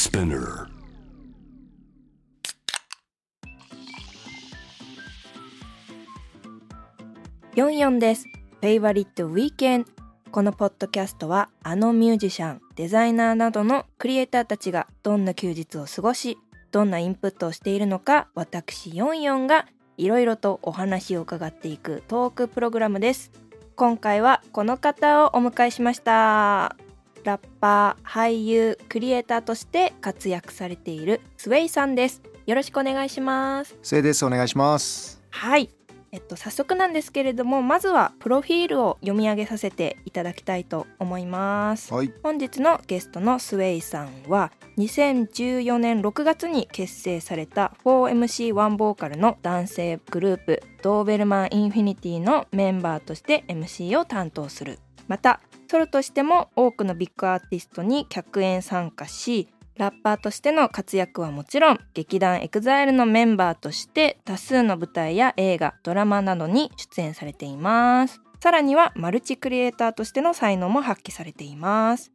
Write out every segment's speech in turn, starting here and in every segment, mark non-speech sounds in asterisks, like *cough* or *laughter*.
Spinner. 44です。フェイバリットウィーケンこのポッドキャストはあのミュージシャン、デザイナーなどのクリエイターたちがどんな休日を過ごし、どんなインプットをしているのか私44がいろいろとお話を伺っていくトークプログラムです。今回はこの方をお迎えしました。ラッパー、俳優、クリエイターとして活躍されているスウェイさんです。よろしくお願いします。せいですお願いしますはい。えっと、早速なんですけれどもまずはプロフィールを読み上げさせていただきたいと思いますはい本日のゲストのスウェイさんは2014年6月に結成された 4MC1 ボーカルの男性グループドーベルマン・インフィニティのメンバーとして MC を担当するまたソロとしても多くのビッグアーティストに客演参加しラッパーとしての活躍はもちろん劇団 EXILE のメンバーとして多数の舞台や映画ドラマなどに出演されています。さらにはマルチクリエイターとしての才能も発揮されています。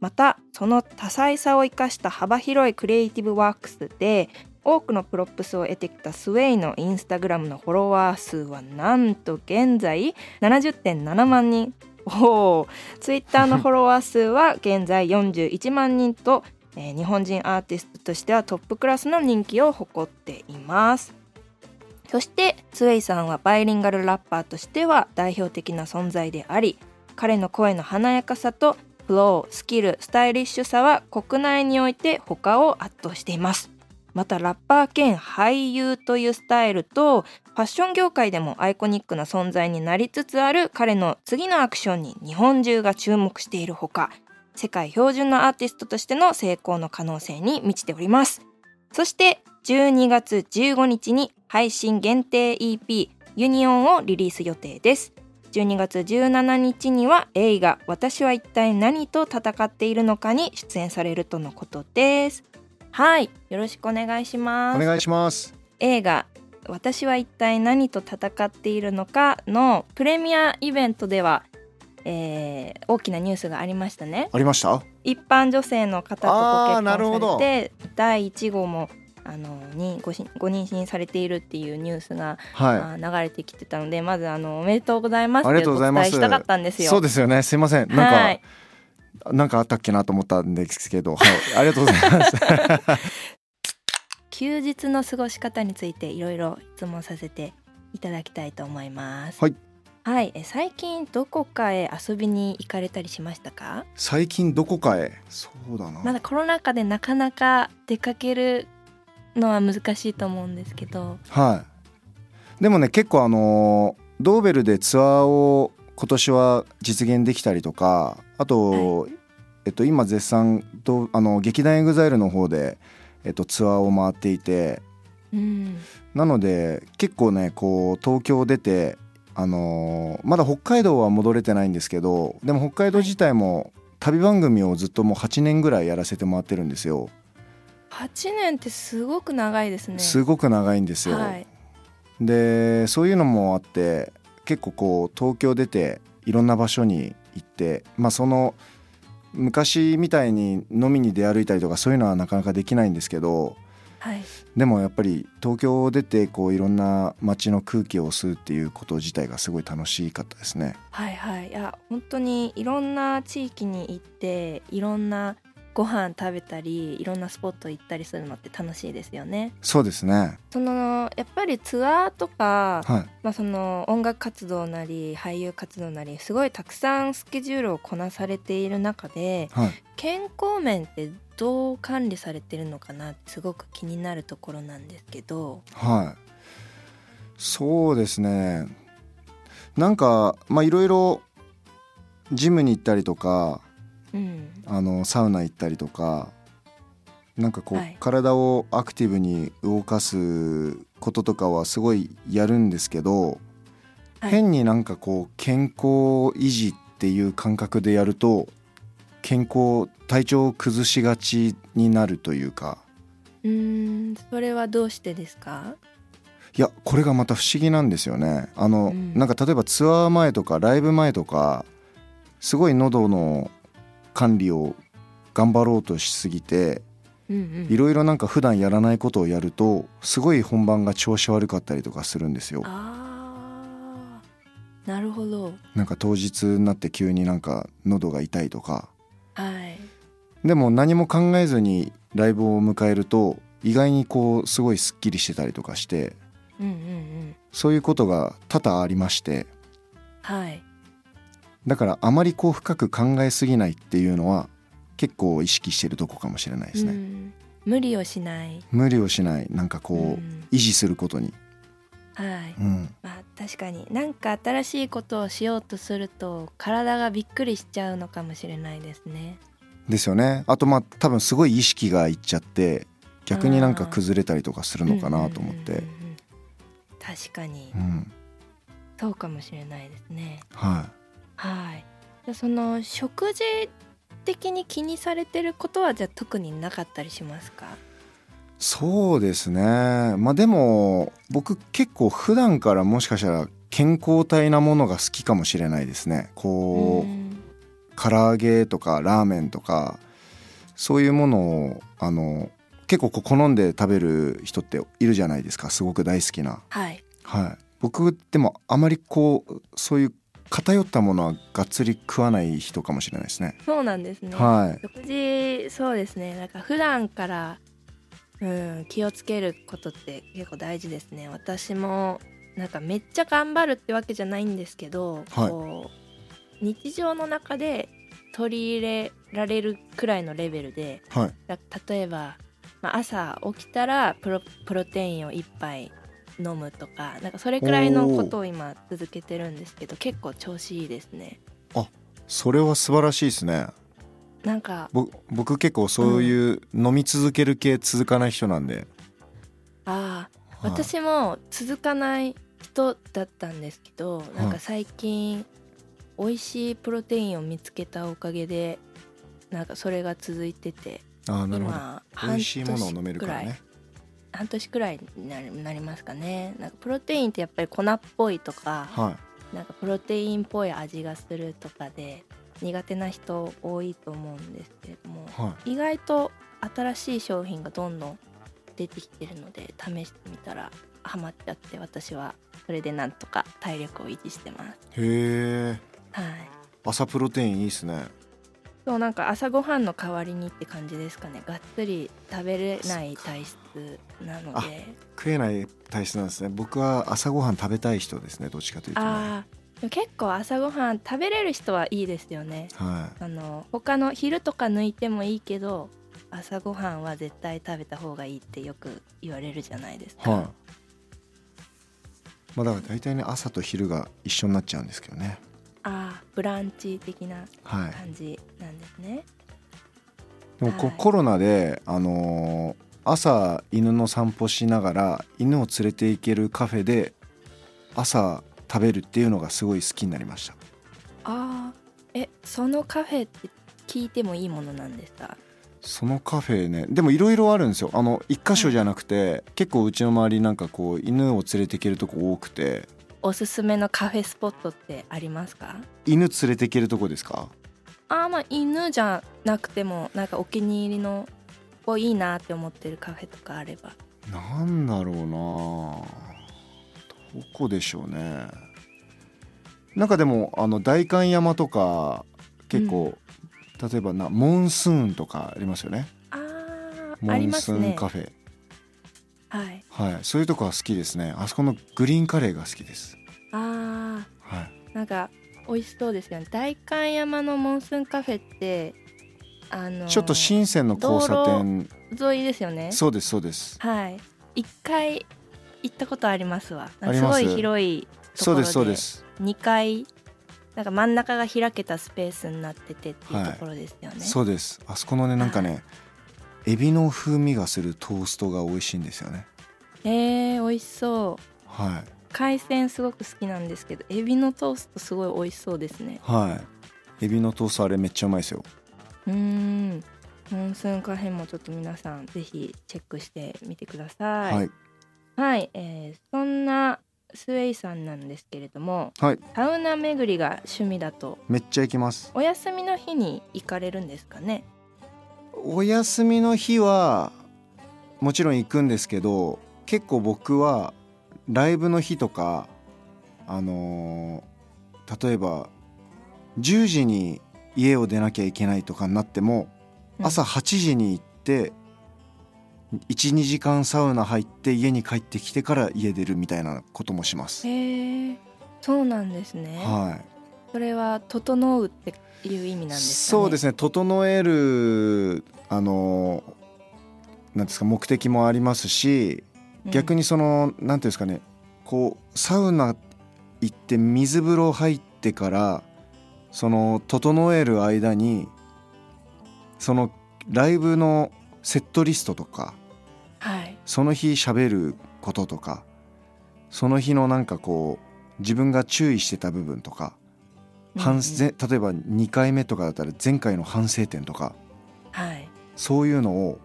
またその多彩さを生かした幅広いクリエイティブワークスで多くのプロップスを得てきた SWAY のインスタグラムのフォロワー数はなんと現在70.7万人。おー。ツイッターのフォロワー数は現在41万人とえー日本人アーティストとしてはトップクラスの人気を誇っています。そしてスウェイさんはバイリンガルラッパーとしては代表的な存在であり彼の声の華やかさとフロースキルスタイリッシュさは国内において他を圧倒しています。またラッパー兼俳優というスタイルとファッション業界でもアイコニックな存在になりつつある彼の次のアクションに日本中が注目しているほか世界標準のアーティストとしての成功の可能性に満ちております。そして12月15日に配信限定 EP ユニオンをリリース予定です。12月17日には映画「私は一体何と戦っているのか」に出演されるとのことです。はい。よろしくお願いします。お願いします。映画「私は一体何と戦っているのか」のプレミアイベントでは、えー大きなニュースがありましたね。ありました？一般女性の方とご結婚されて第1号もあのにごしご妊娠されているっていうニュースが、はあー流れてきてたのでまずあのおめでとうございます。ってお伝えしたかったんですよ。いそうですよね。すいません。なんか、はいなんかあったっけなと思ったんですけどはい。*laughs* ありがとうございます。*laughs* 休日の過ごし方についていろいろ質問させていただきたいと思います。はい。はい、え最近どこかへ遊びに行かれたりしましたか？最近どこかへ？そうだな、まだコロナ禍でなかなか出かけるのは難しいと思うんですけど、はい。でもね結構あのードーベルでツアーを今年は実現できたりとかあと、えっと今絶賛とあの劇団エグザイルの方で、えっと、ツアーを回っていてうん、なので結構ねこう東京出てあのーまだ北海道は戻れてないんですけどでも北海道自体も旅番組をずっともう8年ぐらいやらせてもらってるんですよ。8年ってすごく長いですね。すごく長いんですよ。はい。でそういうのもあって結構こう東京出ていろんな場所に行ってまあその昔みたいに飲みに出歩いたりとかそういうのはなかなかできないんですけどはい。でもやっぱり東京を出てこういろんな街の空気を吸うっていうこと自体がすごい楽しかったですね。はいはいいや本当にいろんな地域に行っていろんなご飯食べたりいろんなスポット行ったりするのって楽しいですよね。そうですね。そのやっぱりツアーとか、はい。まあ、その音楽活動なり俳優活動なりすごいたくさんスケジュールをこなされている中ではい。健康面ってどう管理されてるのかなってすごく気になるところなんですけど。はい。そうですね。なんかまあいろいろジムに行ったりとかうん、あのサウナ行ったりとかなんかこう、はい。体をアクティブに動かすこととかはすごいやるんですけど、はい。変になんかこう健康維持っていう感覚でやると健康体調を崩しがちになるというか。うーんそれはどうしてですか？いやこれがまた不思議なんですよね。あの、うん。なんか例えばツアー前とかライブ前とかすごい喉の管理を頑張ろうとしすぎていろいろなんか普段やらないことをやるとすごい本番が調子悪かったりとかするんですよ。あーなるほど。なんか当日になって急になんか喉が痛いとか。はい。でも何も考えずにライブを迎えると意外にこうすごいスッキリしてたりとかしてうんうんうん。そういうことが多々ありまして。はいだからあまりこう深く考えすぎないっていうのは結構意識してるとこかもしれないですね、うん。無理をしない。無理をしない。なんかこう、うん。維持することに、はい。うん、まあ確かになんか新しいことをしようとすると体がびっくりしちゃうのかもしれないですね。ですよね。あとまあ多分すごい意識がいっちゃって逆になんか崩れたりとかするのかなと思って。うんうんうんうん確かに。うん。そうかもしれないですね。ははい。じゃあその食事的に気にされてることはじゃあ特になかったりしますか？いそうですね。まあでも僕結構普段からもしかしたら健康体なものが好きかもしれないですね。こう、ん。唐揚げとかラーメンとかそういうものをあの結構こう好んで食べる人っているじゃないですか。すごく大好きな。はい。はい。僕でもあまりこうそういう偏ったものはがっつり食わない人かもしれないですね。そうなんですね。はい。食事そうですね。なんか普段からうん気をつけることって結構大事ですね。私もなんかめっちゃ頑張るってわけじゃないんですけど、はい。こう日常の中で取り入れられるくらいのレベルではい。だ例えば、まあ、朝起きたらプロプロテインを1杯飲むとかなんかそれくらいのことを今続けてるんですけど結構調子いいですね。それは素晴らしいですね。なんかぼ僕結構そういう飲み続ける系続かない人なんで、ああはい。私も続かない人だったんですけど、なんはい。か最近美味しいプロテインを見つけたおかげでなんかそれが続いててああなるほど。今美味しいものを飲めるからね半年くらいになりますかね。なんかプロテインってやっぱり粉っぽいとかはい。なんかプロテインっぽい味がするとかで苦手な人多いと思うんですけれどもは意外と新しい商品がどんどん出てきてるので試してみたらハマっちゃって私はそれでなんとか体力を維持してます。いへえはい。朝プロテインいいっすねそうなんか朝ごはんの代わりにって感じですかね。がっつり食べれない体質なので。食えない体質なんですね。僕は朝ごはん食べたい人ですね。どっちかというとね。あ結構朝ごはん食べれる人はいいですよね。はあの他の昼とか抜いてもいいけど朝ごはんは絶対食べた方がいいってよく言われるじゃないですか、いはい。まあだから大体ね朝と昼が一緒になっちゃうんですけどねああブランチ的なはい。感じなんですね。でもこはい。コロナであのー朝犬の散歩しながら犬を連れて行けるカフェで朝食べるっていうのがすごい好きになりました。ああえそのカフェって聞いてもいいものなんですか？そのカフェねでもいろいろあるんですよ。あの一箇所じゃなくて、結構うちの周りなんかこう犬を連れて行けるとこ多くておすすめのカフェスポットってありますか？犬連れて行けるとこですか？あーまあ犬じゃなくてもなんかお気に入りのここいいなって思ってるカフェとかあれば。なんだろうな。どこでしょうね。なんかでもあの代官山とか結構、例えばなモンスーンとかありますよね。モンスーンカフェ、はい。はい。そういうとこは好きですね。あそこのグリーンカレーが好きですあはい。ーなんか美味しそうですよね。代官山のモンスーンカフェってあのちょっと深センの交差点。沿いですよね。そうですそうです。はい。一回行ったことありますわ。す。すごい広いとそうで。ころですそうです。2階なんか真ん中が開けたスペースになっててっていうところですよね、そうです。あそこのねなんかねエビの風味がするトーストが美味しいんですよね。えー、美味しそう。はい海鮮すごく好きなんですけどエビのトーストすごい美味しそうですね。はい。エビのトーストあれめっちゃうまいですよ。うーん。モンスーンカフェもちょっと皆さんぜひチェックしてみてください。はい。はい、えーそんなスウェイさんなんですけれどもはい。サウナ巡りが趣味だと。めっちゃ行きます。お休みの日に行かれるんですかね？お休みの日はもちろん行くんですけど結構僕はライブの日とかあのー例えば10時に家を出なきゃいけないとかになってもうん。朝8時に行って12時間サウナ入って家に帰ってきてから家出るみたいなこともします。へえそうなんですね、はい。それは整うっていう意味なんですかね？そうですね。整えるあのなんですか目的もありますし逆ににその、なんていうんですかねこうサウナ行って水風呂入ってからその整える間にそのライブのセットリストとかはい。その日喋ることとかその日のなんかこう自分が注意してた部分とか反例えば2回目とかだったら前回の反省点とかはい。そういうのを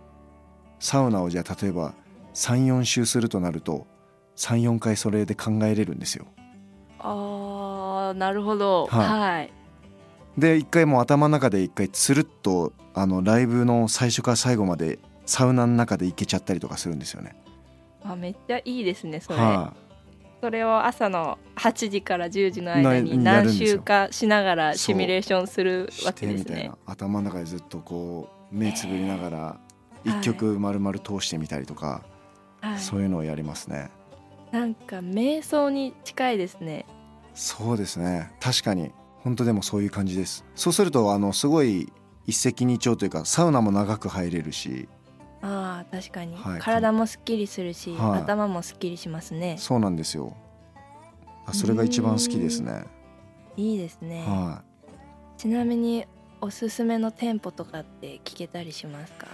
サウナをじゃあ例えば34周するとなると34回それで考えれるんですよ。あーなるほど。はい。はい。で一回もう頭の中で一回つるっとあのライブの最初から最後までサウナの中で行けちゃったりとかするんですよね。あめっちゃいいですねそれ、はそれを朝の8時から10時の間に何んですよ週かしながらシミュレーションするい、わけですね。な。頭の中でずっとこう目つぶりながらえー。一曲丸々通してみたりとか、はい。そういうのをやりますね。なんか瞑想に近いですね。そうですね。確かに。本当でもそういう感じです。そうするとあのすごい一石二鳥というかサウナも長く入れるし。あー確かに、はい。体もすっきりするし、はい。頭もすっきりしますね。そうなんですよ。あそれが一番好きですね。いいですね、はちなみにおすすめの店舗とかって聞けたりしますか？い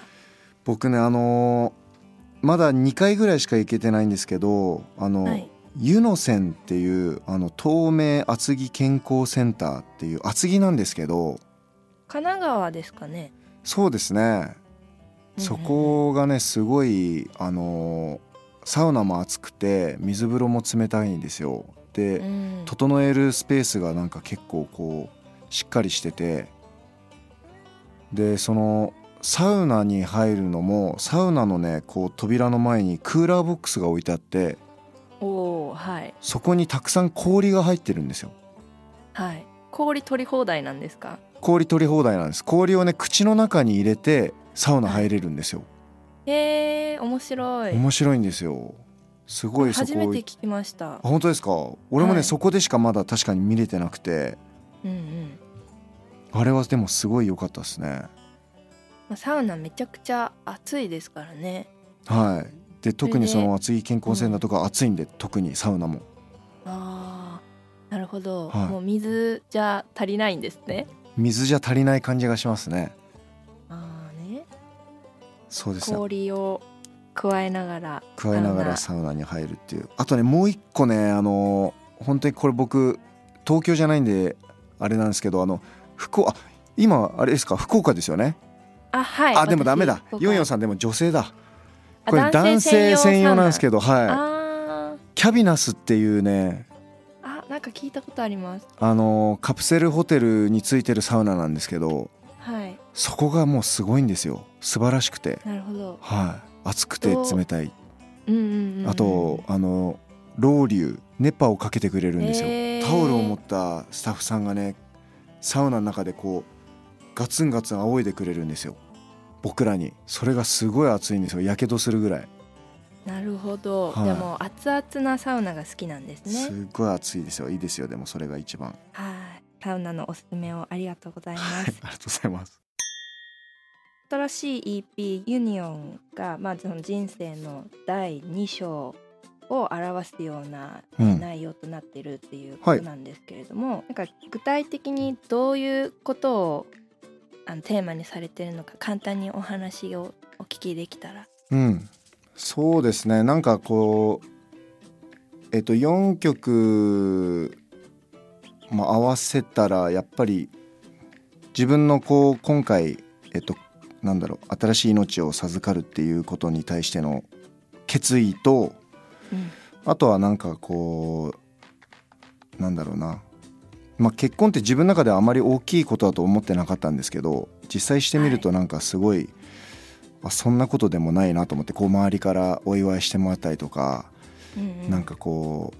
僕ねあのーまだ2回ぐらいしか行けてないんですけどあの、はい。湯の線っていうあの透明厚木健康センターっていう厚木なんですけど神奈川ですかね。そうですね。そこがねすごいあのーサウナも熱くて水風呂も冷たいんですよ。で、うん。整えるスペースがなんか結構こうしっかりしてて。でそのサウナに入るのもサウナのねこう扉の前にクーラーボックスが置いてあっておおはい。そこにたくさん氷が入ってるんですよ。はい。氷取り放題なんですか？氷取り放題なんです。氷をね口の中に入れてサウナ入れるんですよ。へえ面白い。面白いんですよ。すごいそこ初めて聞きました。あ本当ですか？俺もね、はい。そこでしかまだ確かに見れてなくて。うんうん。あれはでもすごい良かったですねまあサウナめちゃくちゃ暑いですからね。はい。で特にその厚い健康センターとか暑いんで、特にサウナも。あーなるほど、はい。もう水じゃ足りないんですね。水じゃ足りない感じがしますね。ああね。そうですね氷を加えながら加えながらササウナに入るっていう。あとねもう一個ねあの本当にこれ僕東京じゃないんであれなんですけどあの福岡あ今あれですか？福岡ですよね、あはい。あでもダメだ。ヨンヨンさんでも女性だ。あこれ男性専用なんですけどどはい。あキャビナスっていうねーあなんか聞いたことあります。あのカプセルホテルについてるサウナなんですけどはい。そこがもうすごいんですよ。素晴らしくて。なるほど。はい。熱くて冷たい。うんうん。あとあのロウリュ熱波をかけてくれるんですよ、へー。タオルを持ったスタッフさんがねサウナの中でこうガツンガツン仰いでくれるんですよ。僕らに。それがすごい熱いんですよ。やけどするぐらい。なるほど、はい。でも熱々なサウナが好きなんですすねっごい熱いですよ。いいですよ。でもそれが一番。はい。サウナのおすすめをありがとうございまはい。ありすがとうございます。新しい EP「ユニオンが」まあ、その人生の第2章を表すようなうん。内容となってるっていうことなんですけれども、なんか具体的にどういうことをあのテーマにされてるのか簡単にお話をお聞きできたら。うん。そうですね。なんかこうえっと4曲、まあ、合わせたらやっぱり自分のこう今回えっとなんだろう新しい命を授かるっていうことに対しての決意とうん。あとはなんかこうなんだろうなまあ、結婚って自分の中ではあまり大きいことだと思ってなかったんですけど実際してみるとなんかすごい、あそんなことでもないなと思ってこう周りからお祝いしてもらったりとか、うんうん。なんかこ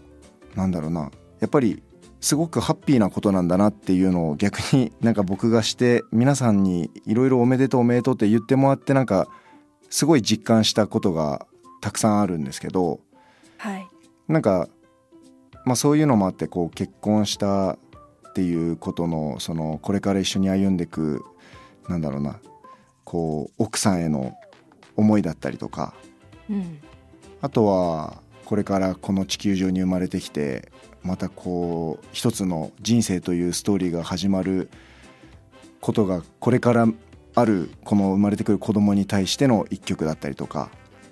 うなんだろうな。やっぱりすごくハッピーなことなんだなっていうのを逆に *laughs* なんか僕がして皆さんにいろいろおめでとうおめでとうって言ってもらってなんかすごい実感したことがたくさんあるんですけどはい。なんか、まあ、そういうのもあってこう結婚したっていうことのそのこれから一緒に歩んでいくなんだろうなこう奥さんへの思いだったりとかうん。あとはこれからこの地球上に生まれてきてまたこう一つの人生というストーリーが始まることがこれからあるこの生まれてくる子供に対しての一曲だったりとか、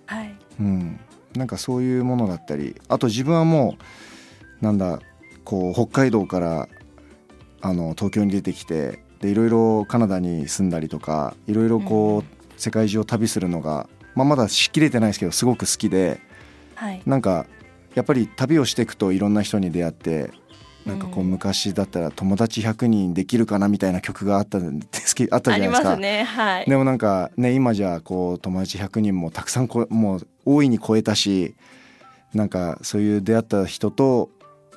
はい。うん、なんかそういうものだったりあと自分はもうなんだこう北海道からあの東京に出てきてでいろいろカナダに住んだりとかいろいろこう、世界中を旅するのが、まあ、まだしきれてないですけどすごく好きではい。なんかやっぱり旅をしていくといろんな人に出会ってなんかこううん。昔だったら友達100人できるかなみたいな曲があったんですけ *laughs* あったじゃないですか。ますねはい。でもなんかね今じゃこう友達100人もたくさんこもう大いに超えたしなんかそういう出会った人と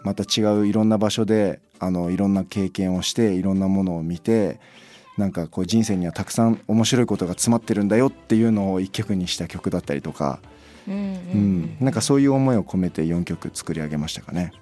また違ういろんな場所であのいろんな経験をしていろんなものを見てなんかこう人生にはたくさん面白いことが詰まってるんだよっていうのを一曲にした曲だったりとか、うんうんうんなんかそういう思いを込めて4曲作り上げましたかね。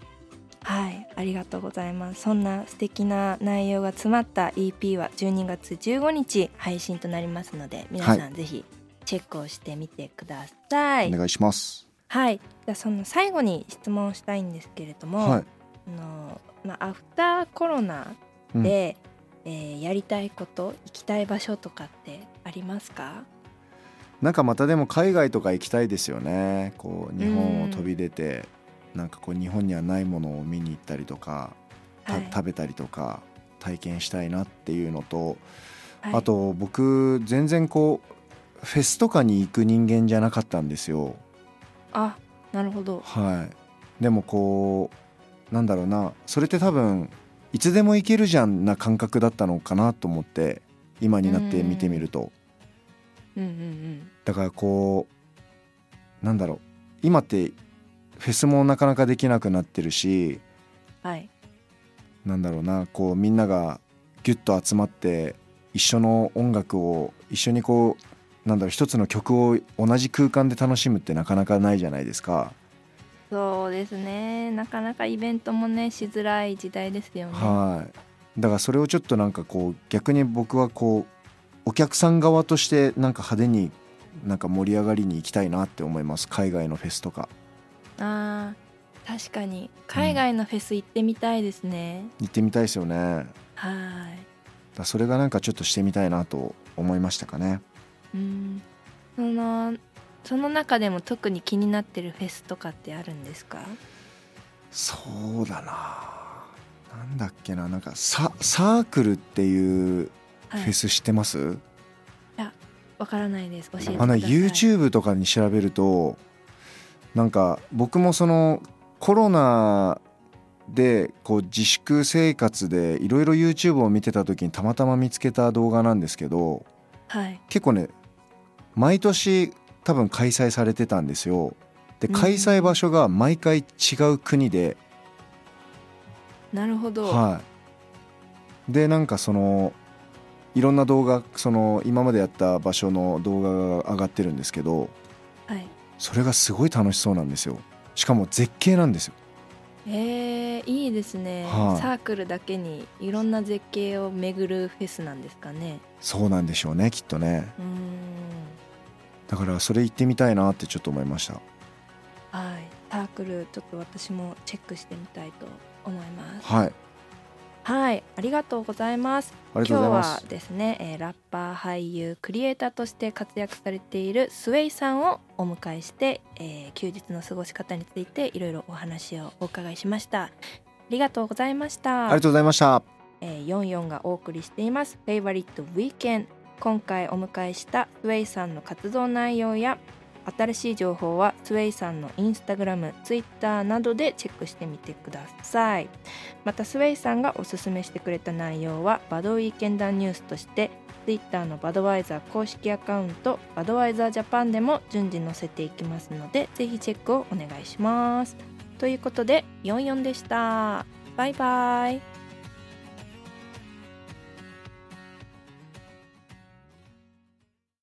はいありがとうございますそんな素敵な内容が詰まった EP は12月15日配信となりますので皆さんぜひチェックをしてみてくださいお願いします。はいじゃあその最後に質問したいんですけれども、はい。あのまあ、アフターコロナで、えーやりたいこと行きたい場所とかってありますか？なんかまたでも海外とか行きたいですよね。こう日本を飛び出て、なんかこう日本にはないものを見に行ったりとか、たはい。食べたりとか体験したいなっていうのと、はい。あと僕全然こうフェスとかに行く人間じゃなかったんですよ。あなるほど。はい。でもこうなんだろうな。それって多分いつでも行けるじゃんな感覚だったのかなと思って今になって見てみると、うんうんうん。だからこうなんだろう。今ってフェスもなかなかできなくなってるしはい。なんだろうな。こうみんながギュッと集まって一緒の音楽を一緒にこうなんだろう一つの曲を同じ空間で楽しむってなかなかないじゃないですか。そうですね。なかなかイベントもねしづらい時代ですよね。はい。だからそれをちょっとなんかこう逆に僕はこうお客さん側としてなんか派手になんか盛り上がりに行きたいなって思います。海外のフェスとか。あー確かに海外のフェス行ってみたいですね、行ってみたいですよね。はい。らそれがなんかちょっとしてみたいなと思いましたかね。うん。そのその中でも特に気になってるフェスとかってあるんですか？そうだな。なんだっけななんかササークルっていうはい。フェス知ってます、わからないです。教えてください。あの YouTube とかに調べるとなんか僕もそのコロナでこう自粛生活でいろいろ YouTube を見てた時にたまたま見つけた動画なんですけどはい。結構ね毎年多分開催されてたんですよ。でうん。開催場所が毎回違う国で、なるほど、はい、でなんかそのいろんな動画その今までやった場所の動画が上がってるんですけどはい。それがすごい楽しそうなんですよ。しかも絶景なんですよ。えー、いいですね、はい。サークルだけにいろんな絶景を巡るフェスなんですかね。そうなんでしょうねきっとね。うーんだからそれ行ってみたいなってちょっと思いました。はい。サークルちょっと私もチェックしてみたいと思います。はい。はい。ありがとうございます。ま今日はすですね、えーラッパー俳優クリエイターとして活躍されているスウェイさんをお迎えして、えー休日の過ごし方についていろいろお話をお伺いしました。ありがとうございました。ありがとうございました。えー、44がお送りしています「フェイバリット・ウィーケン今回お迎えしたスウェイさんの活動内容や新しい情報はスウェイさんのインスタグラムツイッターなどでチェックしてみてください。またスウェイさんがおすすめしてくれた内容はバドウィーケンダーニュースとしてツイッターのバドワイザー公式アカウントバドワイザージャパンでも順次載せていきますのでぜひチェックをお願いします。ということで44でした。バイバイ。